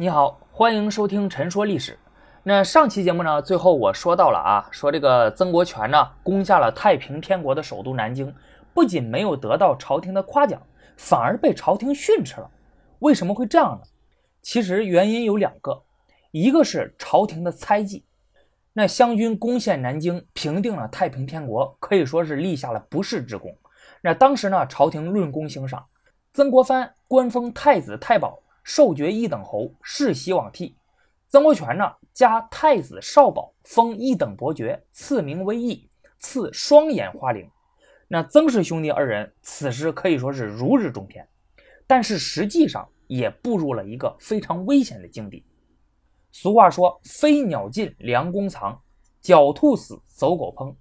你好，欢迎收听《陈说历史》。那上期节目呢，最后我说到了啊，说这个曾国荃呢攻下了太平天国的首都南京，不仅没有得到朝廷的夸奖，反而被朝廷训斥了。为什么会这样呢？其实原因有两个，一个是朝廷的猜忌。那湘军攻陷南京，平定了太平天国，可以说是立下了不世之功。那当时呢，朝廷论功行赏，曾国藩官封太子太保，授爵一等侯，世袭罔替。曾国荃呢，加太子少保，封一等伯爵，赐名威义，赐双眼花翎。那曾氏兄弟二人此时可以说是如日中天，但是实际上也步入了一个非常危险的境地。俗话说：“飞鸟尽，良弓藏；狡兔死，走狗烹。”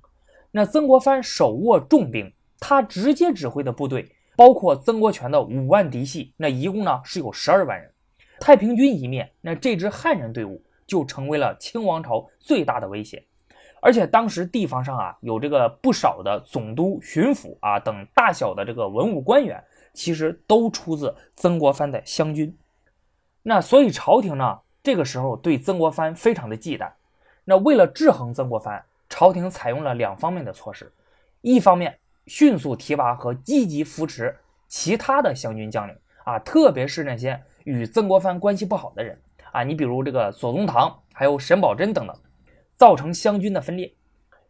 那曾国藩手握重兵，他直接指挥的部队包括曾国荃的五万嫡系，那一共呢是有十二万人。太平军一灭，那这支汉人队伍就成为了清王朝最大的威胁。而且当时地方上啊有这个不少的总督、巡抚啊等大小的这个文武官员，其实都出自曾国藩的湘军。那所以朝廷呢？这个时候对曾国藩非常的忌惮，那为了制衡曾国藩，朝廷采用了两方面的措施，一方面迅速提拔和积极扶持其他的湘军将领啊，特别是那些与曾国藩关系不好的人啊，你比如这个左宗棠，还有沈葆桢等等，造成湘军的分裂。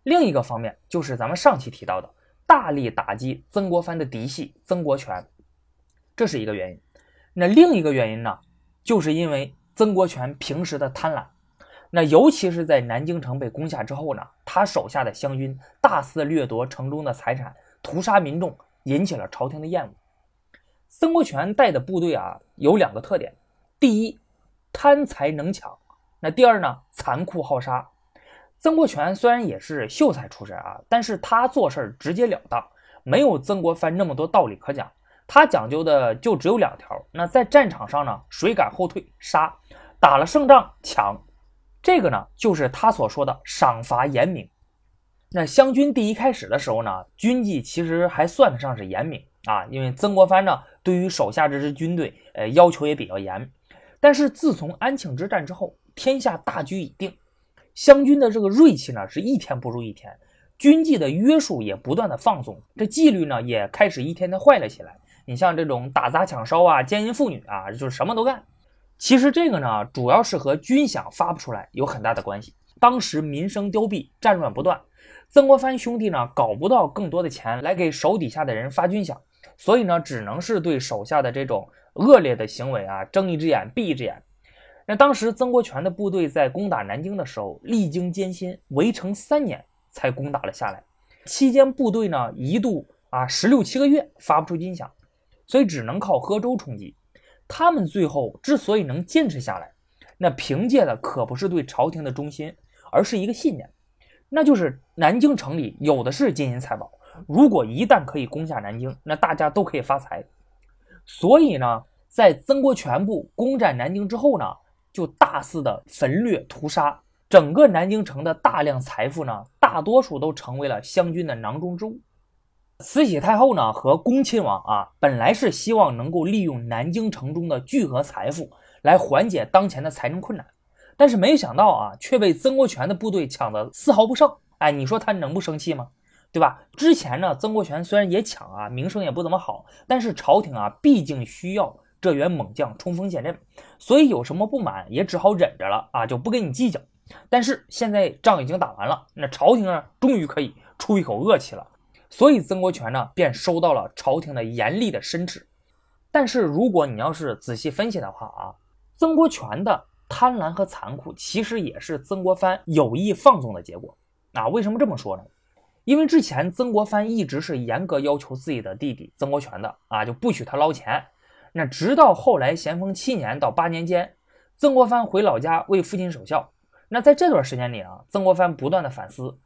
另一个方面就是咱们上期提到的，大力打击曾国藩的嫡系曾国荃，这是一个原因。那另一个原因呢，就是因为。曾国荃平时的贪婪，那尤其是在南京城被攻下之后呢，他手下的湘军大肆掠夺城中的财产，屠杀民众，引起了朝廷的厌恶。曾国荃带的部队啊，有两个特点：第一，贪财能抢；那第二呢，残酷好杀。曾国荃虽然也是秀才出身啊，但是他做事直截了当，没有曾国藩那么多道理可讲。他讲究的就只有两条，那在战场上呢，谁敢后退，杀；打了胜仗，抢。这个呢，就是他所说的赏罚严明。那湘军第一开始的时候呢，军纪其实还算得上是严明啊，因为曾国藩呢，对于手下这支军队，呃，要求也比较严。但是自从安庆之战之后，天下大局已定，湘军的这个锐气呢，是一天不如一天，军纪的约束也不断的放松，这纪律呢，也开始一天天坏了起来。你像这种打砸抢烧啊、奸淫妇女啊，就是什么都干。其实这个呢，主要是和军饷发不出来有很大的关系。当时民生凋敝，战乱不断，曾国藩兄弟呢搞不到更多的钱来给手底下的人发军饷，所以呢，只能是对手下的这种恶劣的行为啊睁一只眼闭一只眼。那当时曾国荃的部队在攻打南京的时候，历经艰辛，围城三年才攻打了下来。期间部队呢一度啊十六七个月发不出军饷。所以只能靠喝粥充饥。他们最后之所以能坚持下来，那凭借的可不是对朝廷的忠心，而是一个信念，那就是南京城里有的是金银财宝。如果一旦可以攻下南京，那大家都可以发财。所以呢，在曾国荃部攻占南京之后呢，就大肆的焚掠屠杀，整个南京城的大量财富呢，大多数都成为了湘军的囊中之物。慈禧太后呢和恭亲王啊，本来是希望能够利用南京城中的巨额财富来缓解当前的财政困难，但是没有想到啊，却被曾国荃的部队抢得丝毫不剩。哎，你说他能不生气吗？对吧？之前呢，曾国荃虽然也抢啊，名声也不怎么好，但是朝廷啊，毕竟需要这员猛将冲锋陷阵，所以有什么不满也只好忍着了啊，就不跟你计较。但是现在仗已经打完了，那朝廷呢，终于可以出一口恶气了。所以曾国荃呢，便收到了朝廷的严厉的申斥。但是如果你要是仔细分析的话啊，曾国荃的贪婪和残酷，其实也是曾国藩有意放纵的结果。啊，为什么这么说呢？因为之前曾国藩一直是严格要求自己的弟弟曾国荃的啊，就不许他捞钱。那直到后来咸丰七年到八年间，曾国藩回老家为父亲守孝。那在这段时间里啊，曾国藩不断的反思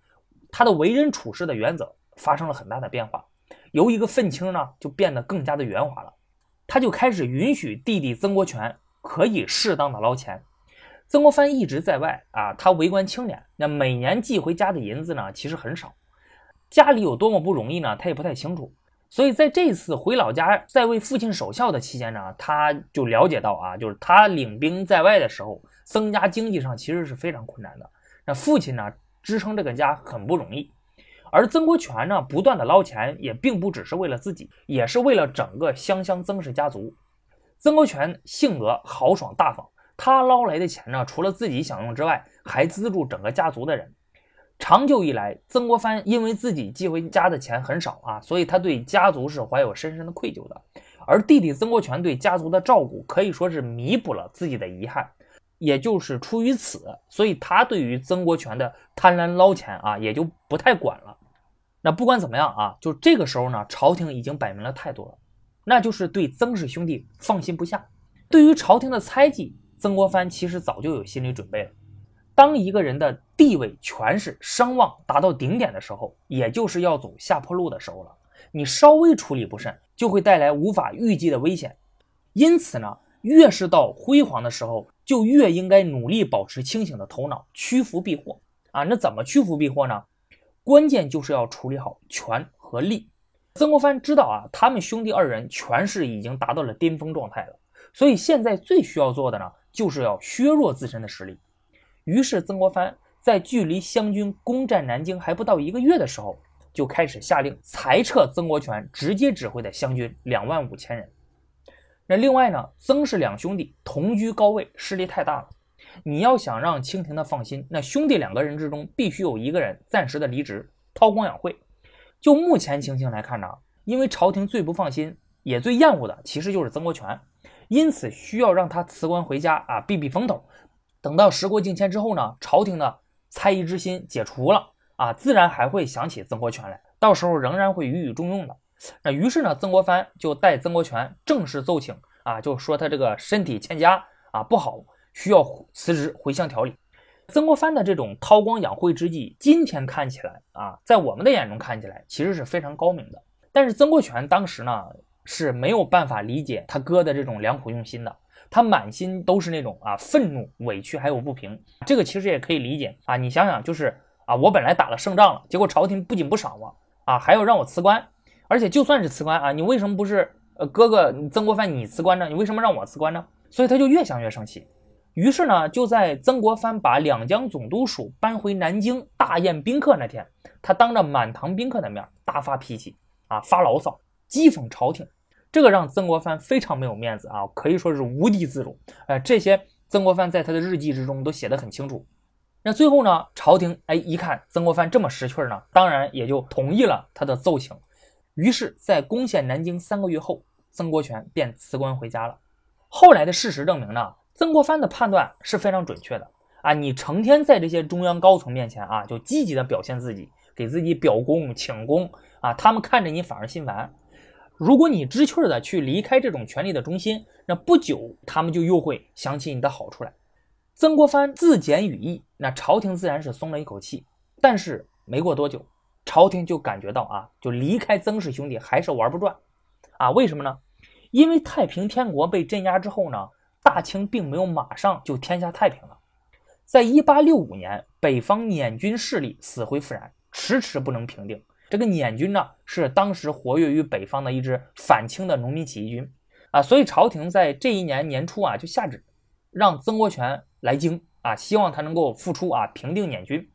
他的为人处事的原则。发生了很大的变化，由一个愤青呢，就变得更加的圆滑了。他就开始允许弟弟曾国荃可以适当的捞钱。曾国藩一直在外啊，他为官清廉，那每年寄回家的银子呢，其实很少。家里有多么不容易呢，他也不太清楚。所以在这次回老家在为父亲守孝的期间呢，他就了解到啊，就是他领兵在外的时候，曾家经济上其实是非常困难的。那父亲呢，支撑这个家很不容易。而曾国荃呢，不断的捞钱，也并不只是为了自己，也是为了整个湘乡曾氏家族。曾国荃性格豪爽大方，他捞来的钱呢，除了自己享用之外，还资助整个家族的人。长久以来，曾国藩因为自己寄回家的钱很少啊，所以他对家族是怀有深深的愧疚的。而弟弟曾国荃对家族的照顾，可以说是弥补了自己的遗憾。也就是出于此，所以他对于曾国荃的贪婪捞钱啊，也就不太管了。那不管怎么样啊，就这个时候呢，朝廷已经摆明了态度了。那就是对曾氏兄弟放心不下。对于朝廷的猜忌，曾国藩其实早就有心理准备了。当一个人的地位、权势、声望达到顶点的时候，也就是要走下坡路的时候了。你稍微处理不慎，就会带来无法预计的危险。因此呢，越是到辉煌的时候，就越应该努力保持清醒的头脑，趋福避祸啊。那怎么趋福避祸呢？关键就是要处理好权和利。曾国藩知道啊，他们兄弟二人权势已经达到了巅峰状态了，所以现在最需要做的呢，就是要削弱自身的实力。于是，曾国藩在距离湘军攻占南京还不到一个月的时候，就开始下令裁撤曾国荃直接指挥的湘军两万五千人。那另外呢，曾氏两兄弟同居高位，势力太大了。你要想让清廷的放心，那兄弟两个人之中必须有一个人暂时的离职，韬光养晦。就目前情形来看呢，因为朝廷最不放心，也最厌恶的其实就是曾国荃，因此需要让他辞官回家啊，避避风头。等到时过境迁之后呢，朝廷的猜疑之心解除了啊，自然还会想起曾国荃来，到时候仍然会予以重用的。那于是呢，曾国藩就代曾国荃正式奏请啊，就说他这个身体欠佳啊，不好，需要辞职回乡调理。曾国藩的这种韬光养晦之计，今天看起来啊，在我们的眼中看起来其实是非常高明的。但是曾国荃当时呢是没有办法理解他哥的这种良苦用心的，他满心都是那种啊愤怒、委屈还有不平。这个其实也可以理解啊，你想想，就是啊，我本来打了胜仗了，结果朝廷不仅不赏我啊，还要让我辞官，而且就算是辞官啊，你为什么不是呃哥哥曾国藩你辞官呢？你为什么让我辞官呢？所以他就越想越生气。于是呢，就在曾国藩把两江总督署搬回南京大宴宾客那天，他当着满堂宾客的面大发脾气啊，发牢骚，讥讽朝廷。这个让曾国藩非常没有面子啊，可以说是无地自容。哎，这些曾国藩在他的日记之中都写得很清楚。那最后呢，朝廷哎一看曾国藩这么识趣呢，当然也就同意了他的奏请。于是，在攻陷南京三个月后，曾国荃便辞官回家了。后来的事实证明呢。曾国藩的判断是非常准确的啊！你成天在这些中央高层面前啊，就积极的表现自己，给自己表功请功啊，他们看着你反而心烦。如果你知趣的去离开这种权力的中心，那不久他们就又会想起你的好处来。曾国藩自检羽翼，那朝廷自然是松了一口气。但是没过多久，朝廷就感觉到啊，就离开曾氏兄弟还是玩不转啊？为什么呢？因为太平天国被镇压之后呢？大清并没有马上就天下太平了，在一八六五年，北方捻军势力死灰复燃，迟迟不能平定。这个捻军呢，是当时活跃于北方的一支反清的农民起义军啊，所以朝廷在这一年年初啊，就下旨让曾国荃来京啊，希望他能够复出啊，平定捻军。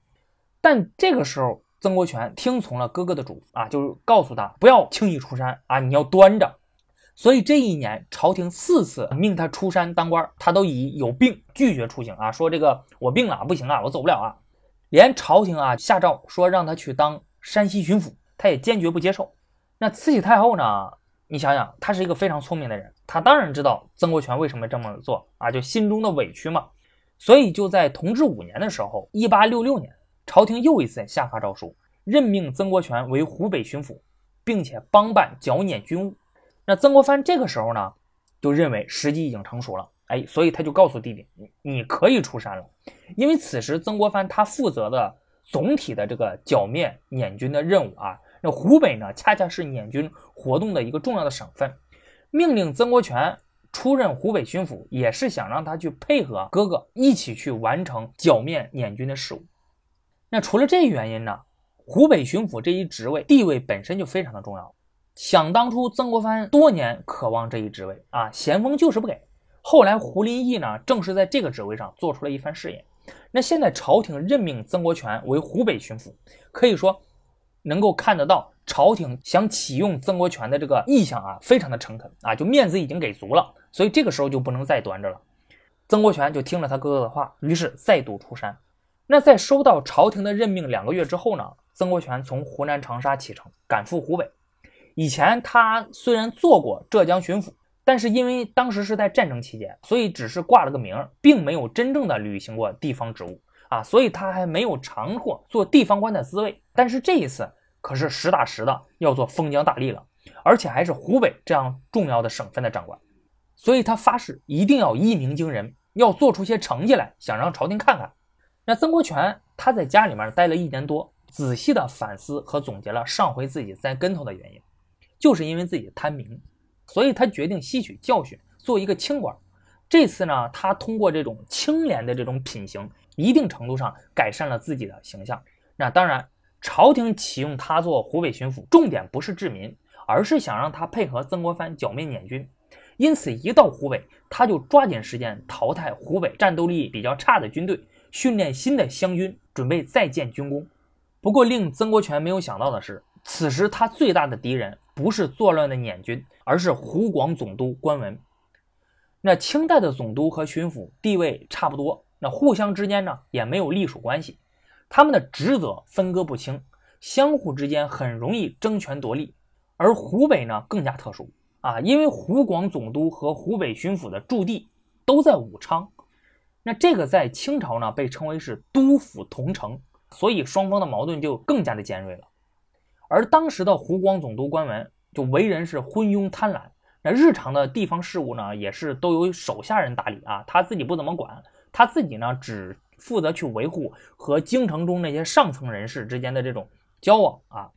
但这个时候，曾国荃听从了哥哥的嘱咐啊，就是告诉他不要轻易出山啊，你要端着。所以这一年，朝廷四次命他出山当官，他都以有病拒绝出行啊，说这个我病了，不行啊，我走不了啊。连朝廷啊下诏说让他去当山西巡抚，他也坚决不接受。那慈禧太后呢？你想想，她是一个非常聪明的人，她当然知道曾国荃为什么这么做啊，就心中的委屈嘛。所以就在同治五年的时候，一八六六年，朝廷又一次下发诏书，任命曾国荃为湖北巡抚，并且帮办剿捻军务。那曾国藩这个时候呢，就认为时机已经成熟了，哎，所以他就告诉弟弟，你你可以出山了，因为此时曾国藩他负责的总体的这个剿灭捻军的任务啊，那湖北呢恰恰是捻军活动的一个重要的省份，命令曾国荃出任湖北巡抚，也是想让他去配合哥哥一起去完成剿灭捻军的事务。那除了这原因呢，湖北巡抚这一职位地位本身就非常的重要。想当初，曾国藩多年渴望这一职位啊，咸丰就是不给。后来胡林翼呢，正是在这个职位上做出了一番事业。那现在朝廷任命曾国荃为湖北巡抚，可以说能够看得到朝廷想启用曾国荃的这个意向啊，非常的诚恳啊，就面子已经给足了，所以这个时候就不能再端着了。曾国荃就听了他哥哥的话，于是再度出山。那在收到朝廷的任命两个月之后呢，曾国荃从湖南长沙启程赶赴湖北。以前他虽然做过浙江巡抚，但是因为当时是在战争期间，所以只是挂了个名，并没有真正的履行过地方职务啊，所以他还没有尝过做地方官的滋味。但是这一次可是实打实的要做封疆大吏了，而且还是湖北这样重要的省份的长官，所以他发誓一定要一鸣惊人，要做出些成绩来，想让朝廷看看。那曾国荃他在家里面待了一年多，仔细的反思和总结了上回自己栽跟头的原因，就是因为自己贪名，所以他决定吸取教训，做一个清官。这次呢，他通过这种清廉的这种品行，一定程度上改善了自己的形象。那当然，朝廷启用他做湖北巡抚，重点不是治民，而是想让他配合曾国藩剿灭捻军。因此，一到湖北，他就抓紧时间淘汰湖北战斗力比较差的军队。训练新的湘军，准备再建军功。不过，令曾国荃没有想到的是，此时他最大的敌人不是作乱的捻军，而是湖广总督关文。那清代的总督和巡抚地位差不多，那互相之间呢也没有隶属关系，他们的职责分割不清，相互之间很容易争权夺利。而湖北呢更加特殊啊，因为湖广总督和湖北巡抚的驻地都在武昌。那这个在清朝呢被称为是都府同城，所以双方的矛盾就更加的尖锐了。而当时的湖广总督官文就为人是昏庸贪婪，那日常的地方事务呢也是都由手下人打理啊，他自己不怎么管，他自己呢只负责去维护和京城中那些上层人士之间的这种交往啊。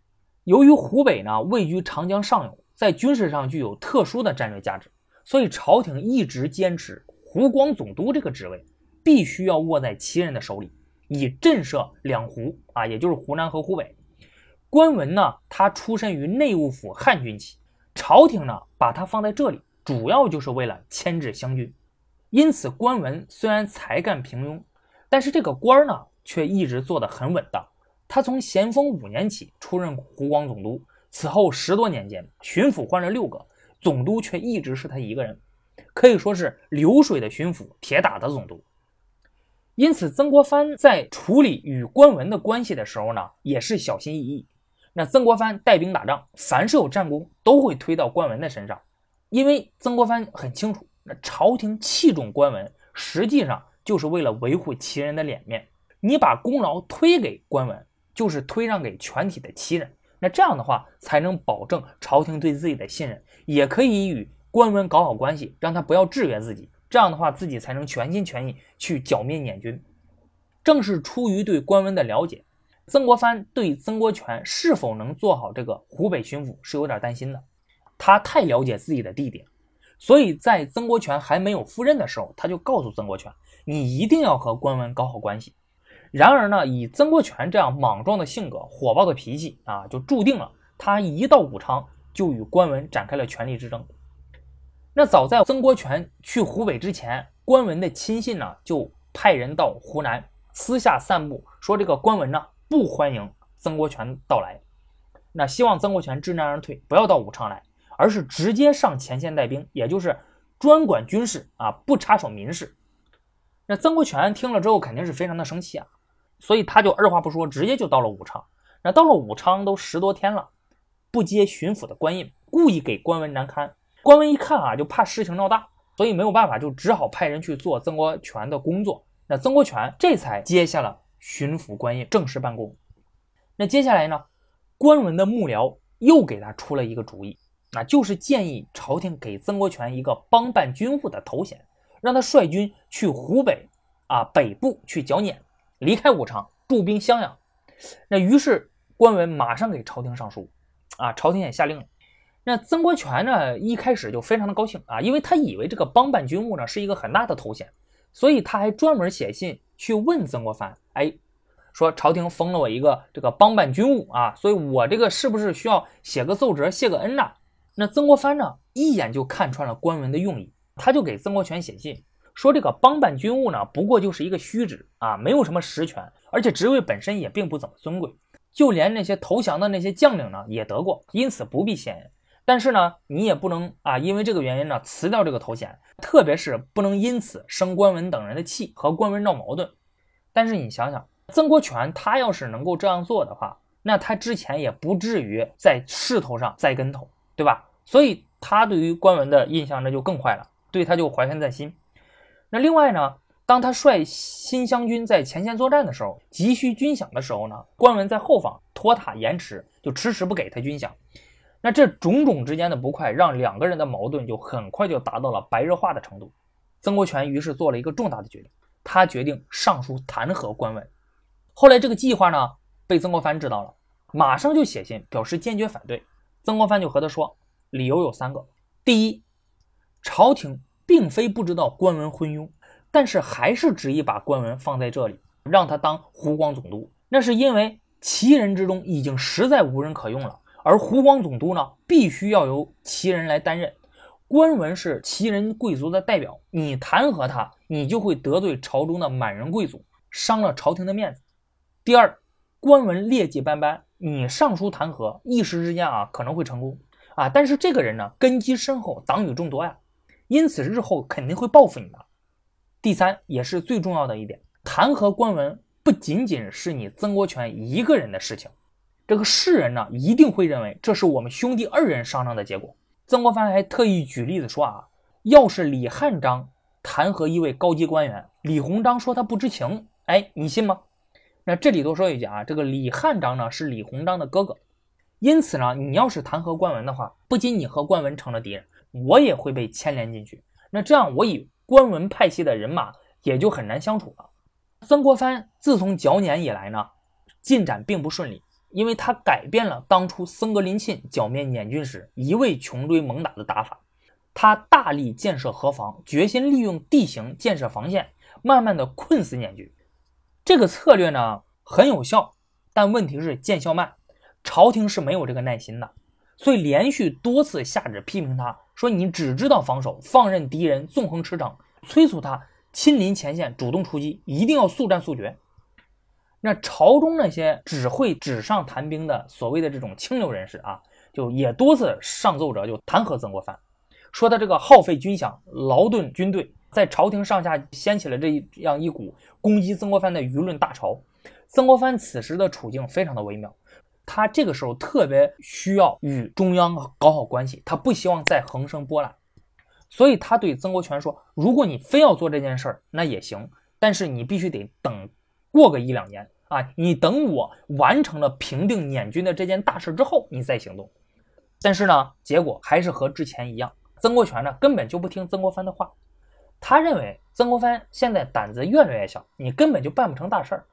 由于湖北呢位居长江上游，在军事上具有特殊的战略价值，所以朝廷一直坚持湖广总督这个职位。必须要握在旗人的手里，以震慑两湖啊，也就是湖南和湖北。关文呢，他出身于内务府汉军旗，朝廷呢把他放在这里，主要就是为了牵制湘军。因此，关文虽然才干平庸，但是这个官呢却一直做得很稳当。他从咸丰五年起出任湖广总督，此后十多年间，巡抚换了六个，总督却一直是他一个人，可以说是流水的巡抚，铁打的总督。因此，曾国藩在处理与关文的关系的时候呢，也是小心翼翼。那曾国藩带兵打仗，凡是有战功，都会推到关文的身上，因为曾国藩很清楚，那朝廷器重关文，实际上就是为了维护旗人的脸面。你把功劳推给关文，就是推让给全体的旗人。那这样的话，才能保证朝廷对自己的信任，也可以与关文搞好关系，让他不要制约自己。这样的话，自己才能全心全意去剿灭捻军。正是出于对关文的了解，曾国藩对曾国荃是否能做好这个湖北巡抚是有点担心的。他太了解自己的弟弟，所以在曾国荃还没有赴任的时候，他就告诉曾国荃：“你一定要和关文搞好关系。”然而呢，以曾国荃这样莽撞的性格、火爆的脾气啊，就注定了他一到武昌就与关文展开了权力之争。那早在曾国荃去湖北之前，关文的亲信呢就派人到湖南私下散布，说这个关文呢不欢迎曾国荃到来，那希望曾国荃知难而退，不要到武昌来，而是直接上前线带兵，也就是专管军事啊，不插手民事。那曾国荃听了之后肯定是非常的生气啊，所以他就二话不说，直接就到了武昌。那到了武昌都十多天了，不接巡抚的官印，故意给官文难堪。官文一看啊，就怕事情闹大，所以没有办法，就只好派人去做曾国荃的工作。那曾国荃这才接下了巡抚官印，正式办公。那接下来呢，关文的幕僚又给他出了一个主意，那就是建议朝廷给曾国荃一个帮办军务的头衔，让他率军去湖北啊北部去剿捻，离开武昌驻兵襄阳。那于是关文马上给朝廷上书，啊，朝廷也下令了。那曾国荃呢，一开始就非常的高兴啊，因为他以为这个帮办军务呢是一个很大的头衔，所以他还专门写信去问曾国藩，哎，说朝廷封了我一个这个帮办军务啊，所以我这个是不是需要写个奏折谢个恩呢？那曾国藩呢，一眼就看穿了官文的用意，他就给曾国荃写信说，这个帮办军务呢，不过就是一个虚职啊，没有什么实权，而且职位本身也并不怎么尊贵，就连那些投降的那些将领呢，也得过，因此不必谢恩。但是呢，你也不能啊，因为这个原因呢辞掉这个头衔，特别是不能因此生关文等人的气和关文闹矛盾。但是你想想，曾国荃他要是能够这样做的话，那他之前也不至于在势头上栽跟头，对吧？所以他对于关文的印象那就更坏了，对他就怀恨在心。那另外呢，当他率新湘军在前线作战的时候，急需军饷的时候呢，关文在后方拖沓延迟，就迟迟不给他军饷。那这种种之间的不快，让两个人的矛盾就很快就达到了白热化的程度。曾国荃于是做了一个重大的决定，他决定上书弹劾官文。后来这个计划呢，被曾国藩知道了，马上就写信表示坚决反对。曾国藩就和他说，理由有三个：第一，朝廷并非不知道官文昏庸，但是还是执意把官文放在这里，让他当湖广总督，那是因为其人之中已经实在无人可用了。而湖广总督呢，必须要由旗人来担任。官文是旗人贵族的代表，你弹劾他，你就会得罪朝中的满人贵族，伤了朝廷的面子。第二，官文劣迹斑斑，你上书弹劾，一时之间啊可能会成功啊，但是这个人呢，根基深厚，党羽众多呀，因此日后肯定会报复你的。第三，也是最重要的一点，弹劾官文不仅仅是你曾国荃一个人的事情。这个世人呢，一定会认为这是我们兄弟二人商量的结果。曾国藩还特意举例子说啊，要是李汉章弹劾一位高级官员，李鸿章说他不知情，哎，你信吗？那这里多说一句啊，这个李汉章呢是李鸿章的哥哥，因此呢，你要是弹劾关文的话，不仅你和关文成了敌人，我也会被牵连进去。那这样，我以关文派系的人马也就很难相处了。曾国藩自从剿捻以来呢，进展并不顺利。因为他改变了当初僧格林沁剿灭捻军时一味穷追猛打的打法，他大力建设河防，决心利用地形建设防线，慢慢的困死捻军。这个策略呢很有效，但问题是见效慢，朝廷是没有这个耐心的，所以连续多次下旨批评他，说你只知道防守，放任敌人纵横驰骋，催促他亲临前线主动出击，一定要速战速决。那朝中那些只会纸上谈兵的所谓的这种清流人士啊，就也多次上奏折就弹劾曾国藩，说他这个耗费军饷、劳顿军队，在朝廷上下掀起了这样一股攻击曾国藩的舆论大潮。曾国藩此时的处境非常的微妙，他这个时候特别需要与中央搞好关系，他不希望再横生波澜，所以他对曾国荃说：“如果你非要做这件事儿，那也行，但是你必须得等。”过个一两年啊，你等我完成了平定捻军的这件大事之后，你再行动。但是呢，结果还是和之前一样，曾国荃呢根本就不听曾国藩的话，他认为曾国藩现在胆子越来越小，你根本就办不成大事儿，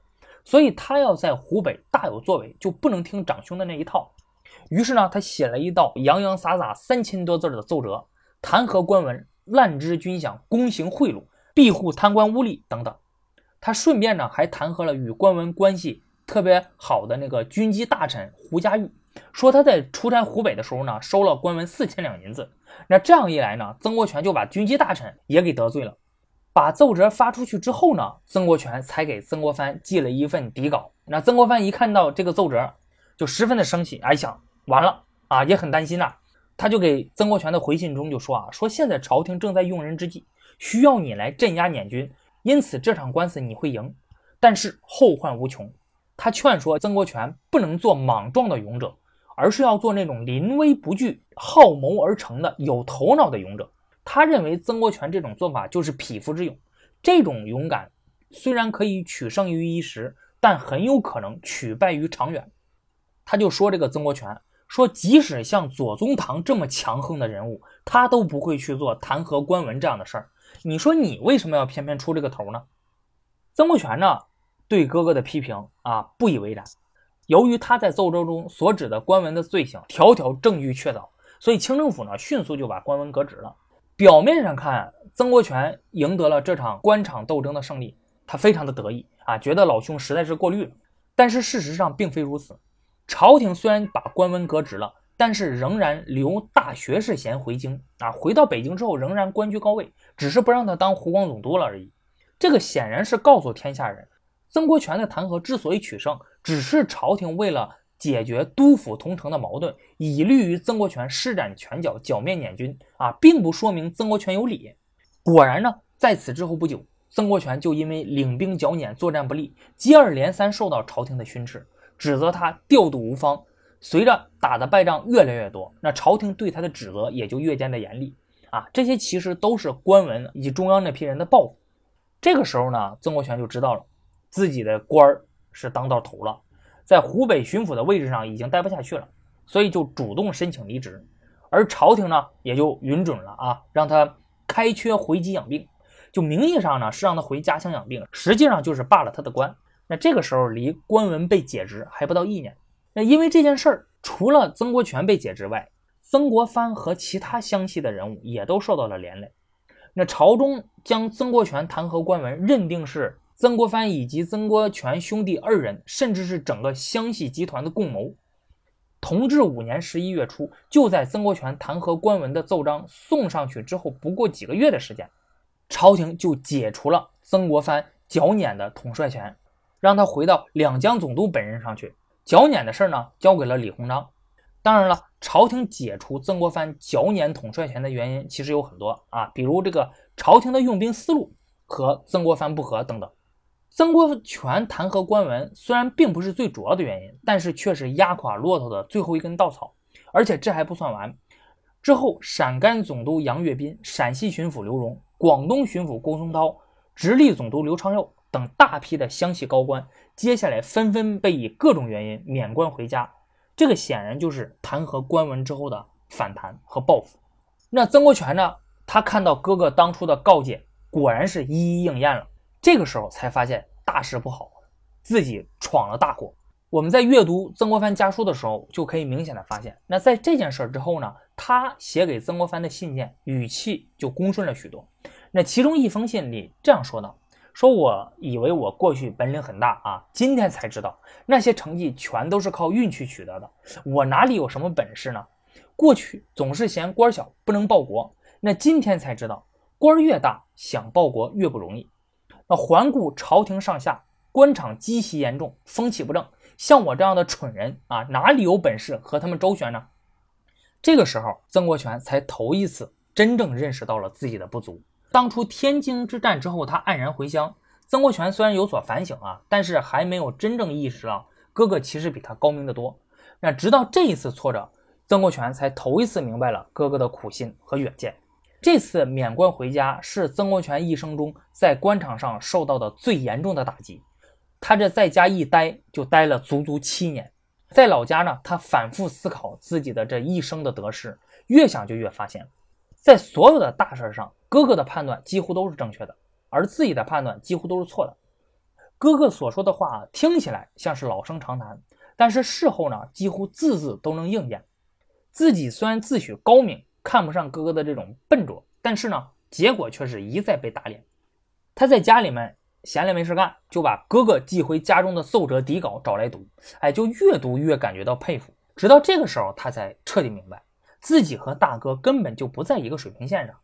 所以他要在湖北大有作为，就不能听长兄的那一套。于是呢，他写了一道洋洋洒洒三千多字的奏折，弹劾官文滥支军饷、公行贿赂、庇护贪官污吏等等。他顺便呢还弹劾了与关文关系特别好的那个军机大臣胡家玉，说他在出差湖北的时候呢收了关文四千两银子。那这样一来呢，曾国荃就把军机大臣也给得罪了。把奏折发出去之后呢，曾国荃才给曾国藩寄了一份底稿。那曾国藩一看到这个奏折，就十分的生气，哎想完了啊，也很担心呐。他就给曾国荃的回信中就说啊，说现在朝廷正在用人之际，需要你来镇压捻军。因此这场官司你会赢，但是后患无穷。他劝说曾国荃不能做莽撞的勇者，而是要做那种临危不惧、好谋而成的有头脑的勇者。他认为曾国荃这种做法就是匹夫之勇，这种勇敢虽然可以取胜于一时，但很有可能取败于长远。他就说这个曾国荃说，即使像左宗棠这么强横的人物，他都不会去做弹劾官文这样的事儿。你说你为什么要偏偏出这个头呢？曾国荃呢，对哥哥的批评啊不以为然。由于他在奏折中所指的官文的罪行条条证据确凿，所以清政府呢迅速就把官文革职了。表面上看，曾国荃赢得了这场官场斗争的胜利，他非常的得意啊，觉得老兄实在是过虑了。但是事实上并非如此。朝廷虽然把关文革职了，但是仍然留大学士衔回京啊。回到北京之后，仍然官居高位，只是不让他当湖广总督了而已。这个显然是告诉天下人，曾国荃的弹劾之所以取胜，只是朝廷为了解决督府同城的矛盾，以利于曾国荃施展拳脚，剿灭捻军啊，并不说明曾国荃有理。果然呢，在此之后不久，曾国荃就因为领兵剿捻，作战不利，接二连三受到朝廷的训斥。指责他调度无方，随着打的败仗越来越多，那朝廷对他的指责也就越加的严厉啊。这些其实都是官文以及中央那批人的报复。这个时候呢，曾国荃就知道了自己的官儿是当到头了，在湖北巡抚的位置上已经待不下去了，所以就主动申请离职。而朝廷呢，也就允准了啊，让他开缺回籍养病。就名义上呢是让他回家乡养病，实际上就是罢了他的官。那这个时候离官文被解职还不到一年。那因为这件事儿，除了曾国荃被解职外，曾国藩和其他湘系的人物也都受到了连累。那朝中将曾国荃弹劾官文，认定是曾国藩以及曾国荃兄弟二人，甚至是整个湘系集团的共谋。同治五年十一月初，就在曾国荃弹劾官文的奏章送上去之后，不过几个月的时间，朝廷就解除了曾国藩剿捻的统帅权。让他回到两江总督本任上去，剿捻的事呢交给了李鸿章。当然了，朝廷解除曾国藩剿捻统帅权的原因其实有很多啊，比如这个朝廷的用兵思路和曾国藩不合等等。曾国荃弹劾官文虽然并不是最主要的原因，但是却是压垮骆驼的最后一根稻草。而且这还不算完，之后陕甘总督杨岳斌、陕西巡抚刘荣、广东巡抚郭松涛、直隶总督刘长佑。等大批的湘系高官，接下来纷纷被以各种原因免官回家，这个显然就是弹劾官文之后的反弹和报复。那曾国荃呢？他看到哥哥当初的告诫，果然是一一应验了。这个时候才发现大事不好，自己闯了大祸。我们在阅读曾国藩家书的时候，就可以明显的发现，那在这件事之后呢，他写给曾国藩的信件语气就恭顺了许多。那其中一封信里这样说道。说我以为我过去本领很大啊，今天才知道那些成绩全都是靠运气取得的。我哪里有什么本事呢？过去总是嫌官小不能报国，那今天才知道官越大想报国越不容易。那环顾朝廷上下，官场积习严重，风气不正，像我这样的蠢人啊，哪里有本事和他们周旋呢？这个时候，曾国荃才头一次真正认识到了自己的不足。当初天津之战之后，他黯然回乡。曾国荃虽然有所反省啊，但是还没有真正意识到哥哥其实比他高明的多。那直到这一次挫折，曾国荃才头一次明白了哥哥的苦心和远见。这次免官回家是曾国荃一生中在官场上受到的最严重的打击。他这在家一待就待了足足七年。在老家呢，他反复思考自己的这一生的得失，越想就越发现。在所有的大事上，哥哥的判断几乎都是正确的，而自己的判断几乎都是错的。哥哥所说的话听起来像是老生常谈，但是事后呢，几乎字字都能应验。自己虽然自诩高明，看不上哥哥的这种笨拙，但是呢，结果却是一再被打脸。他在家里面闲来没事干，就把哥哥寄回家中的奏折底稿找来读，哎，就越读越感觉到佩服。直到这个时候，他才彻底明白。自己和大哥根本就不在一个水平线上，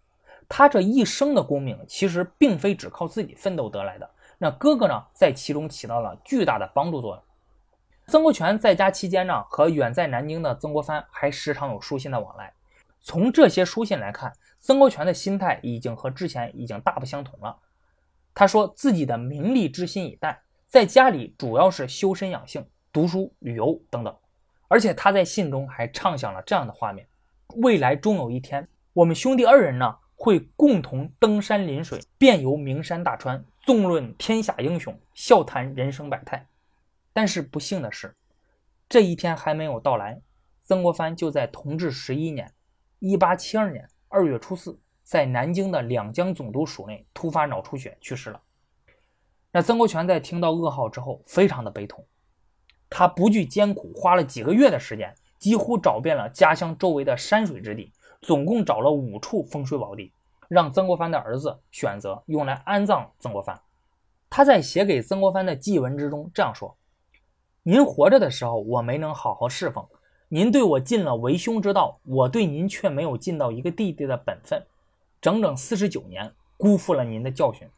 他这一生的功名其实并非只靠自己奋斗得来的。那哥哥呢，在其中起到了巨大的帮助作用。曾国荃在家期间呢，和远在南京的曾国藩还时常有书信的往来。从这些书信来看，曾国荃的心态已经和之前已经大不相同了。他说自己的名利之心已淡，在家里主要是修身养性、读书、旅游等等。而且他在信中还畅想了这样的画面。未来终有一天，我们兄弟二人呢会共同登山临水，遍游名山大川，纵论天下英雄，笑谈人生百态。但是不幸的是，这一天还没有到来，曾国藩就在同治十一年（一八七二年）二月初四，在南京的两江总督署内突发脑出血去世了。那曾国荃在听到噩耗之后，非常的悲痛，他不惧艰苦，花了几个月的时间。几乎找遍了家乡周围的山水之地，总共找了五处风水宝地，让曾国藩的儿子选择用来安葬曾国藩。他在写给曾国藩的祭文之中这样说：“您活着的时候，我没能好好侍奉您，对我尽了为兄之道，我对您却没有尽到一个弟弟的本分，整整四十九年，辜负了您的教训。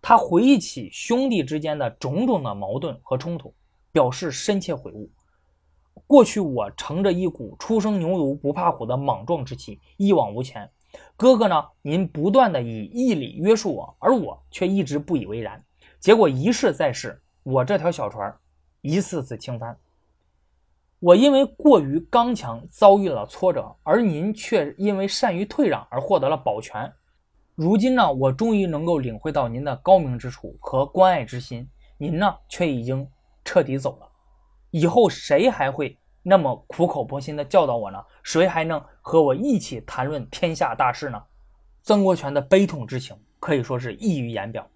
他回忆起兄弟之间的种种的矛盾和冲突，表示深切悔悟。过去我乘着一股初生牛犊不怕虎的莽撞之气，一往无前。哥哥呢？您不断的以义理约束我，而我却一直不以为然。结果一试再试，我这条小船一次次倾翻。我因为过于刚强遭遇了挫折，而您却因为善于退让而获得了保全。如今呢，我终于能够领会到您的高明之处和关爱之心，您呢却已经彻底走了。以后谁还会那么苦口婆心的教导我呢？谁还能和我一起谈论天下大事呢？曾国荃的悲痛之情可以说是溢于言表。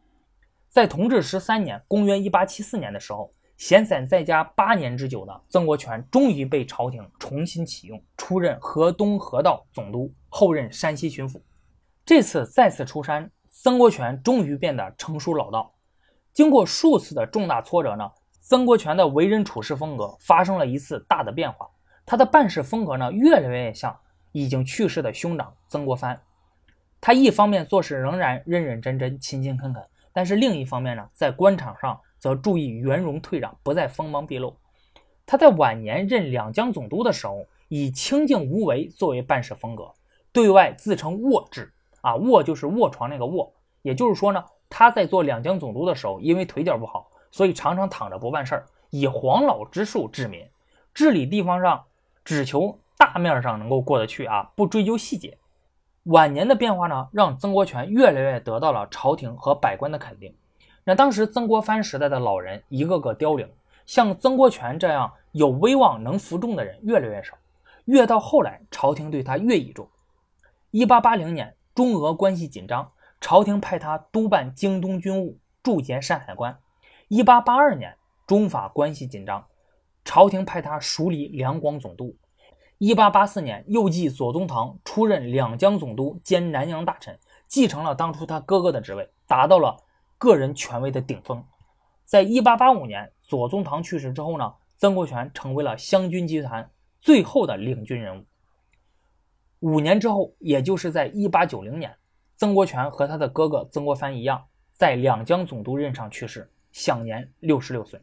在同治十三年（公元1874年）的时候，闲散在家八年之久的曾国荃终于被朝廷重新启用，出任河东河道总督，后任山西巡抚。这次再次出山，曾国荃终于变得成熟老道。经过数次的重大挫折呢，曾国荃的为人处事风格发生了一次大的变化。他的办事风格呢，越来越像已经去世的兄长曾国藩。他一方面做事仍然认认真真、勤勤恳恳，但是另一方面呢，在官场上则注意圆融退让，不再锋芒毕露。他在晚年任两江总督的时候，以清静无为作为办事风格，对外自称卧治啊，卧就是卧床那个卧。也就是说呢，他在做两江总督的时候，因为腿脚不好，所以常常躺着不办事儿，以黄老之术治民，治理地方上。只求大面上能够过得去啊，不追究细节。晚年的变化呢，让曾国荃越来越得到了朝廷和百官的肯定。那当时曾国藩时代的老人一个个凋零，像曾国荃这样有威望、能服众的人越来越少。越到后来，朝廷对他越倚重。一八八零年，中俄关系紧张，朝廷派他督办京东军务，驻节山海关。一八八二年，中法关系紧张。朝廷派他署理两广总督。一八八四年，又继左宗棠出任两江总督兼南洋大臣，继承了当初他哥哥的职位，达到了个人权威的顶峰。在一八八五年，左宗棠去世之后呢，曾国荃成为了湘军集团最后的领军人物。五年之后，也就是在一八九零年，曾国荃和他的哥哥曾国藩一样，在两江总督任上去世，享年六十六岁。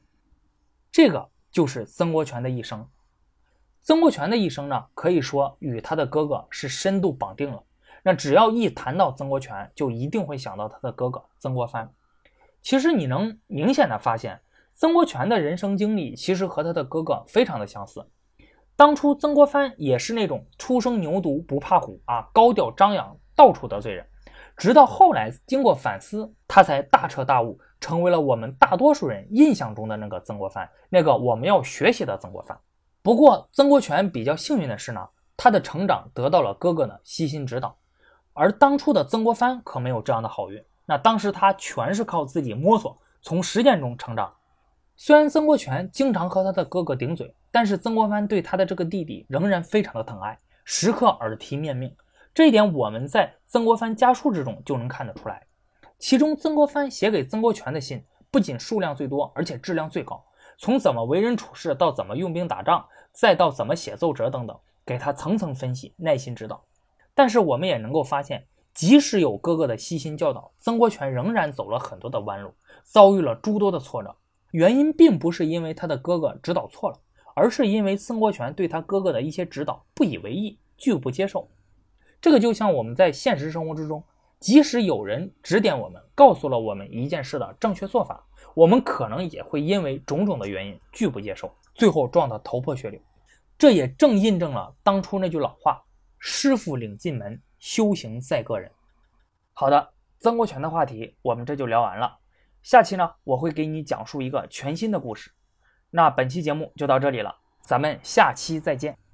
这个。就是曾国荃的一生。曾国荃的一生呢，可以说与他的哥哥是深度绑定了。那只要一谈到曾国荃，就一定会想到他的哥哥曾国藩。其实你能明显的发现，曾国荃的人生经历其实和他的哥哥非常的相似。当初曾国藩也是那种初生牛犊不怕虎啊，高调张扬，到处得罪人。直到后来经过反思，他才大彻大悟。成为了我们大多数人印象中的那个曾国藩，那个我们要学习的曾国藩。不过，曾国荃比较幸运的是呢，他的成长得到了哥哥的悉心指导，而当初的曾国藩可没有这样的好运。那当时他全是靠自己摸索，从实践中成长。虽然曾国荃经常和他的哥哥顶嘴，但是曾国藩对他的这个弟弟仍然非常的疼爱，时刻耳提面命。这一点我们在曾国藩家书之中就能看得出来。其中，曾国藩写给曾国荃的信不仅数量最多，而且质量最高。从怎么为人处事，到怎么用兵打仗，再到怎么写奏折等等，给他层层分析，耐心指导。但是，我们也能够发现，即使有哥哥的悉心教导，曾国荃仍然走了很多的弯路，遭遇了诸多的挫折。原因并不是因为他的哥哥指导错了，而是因为曾国荃对他哥哥的一些指导不以为意，拒不接受。这个就像我们在现实生活之中。即使有人指点我们，告诉了我们一件事的正确做法，我们可能也会因为种种的原因拒不接受，最后撞得头破血流。这也正印证了当初那句老话：“师傅领进门，修行在个人。”好的，曾国荃的话题我们这就聊完了。下期呢，我会给你讲述一个全新的故事。那本期节目就到这里了，咱们下期再见。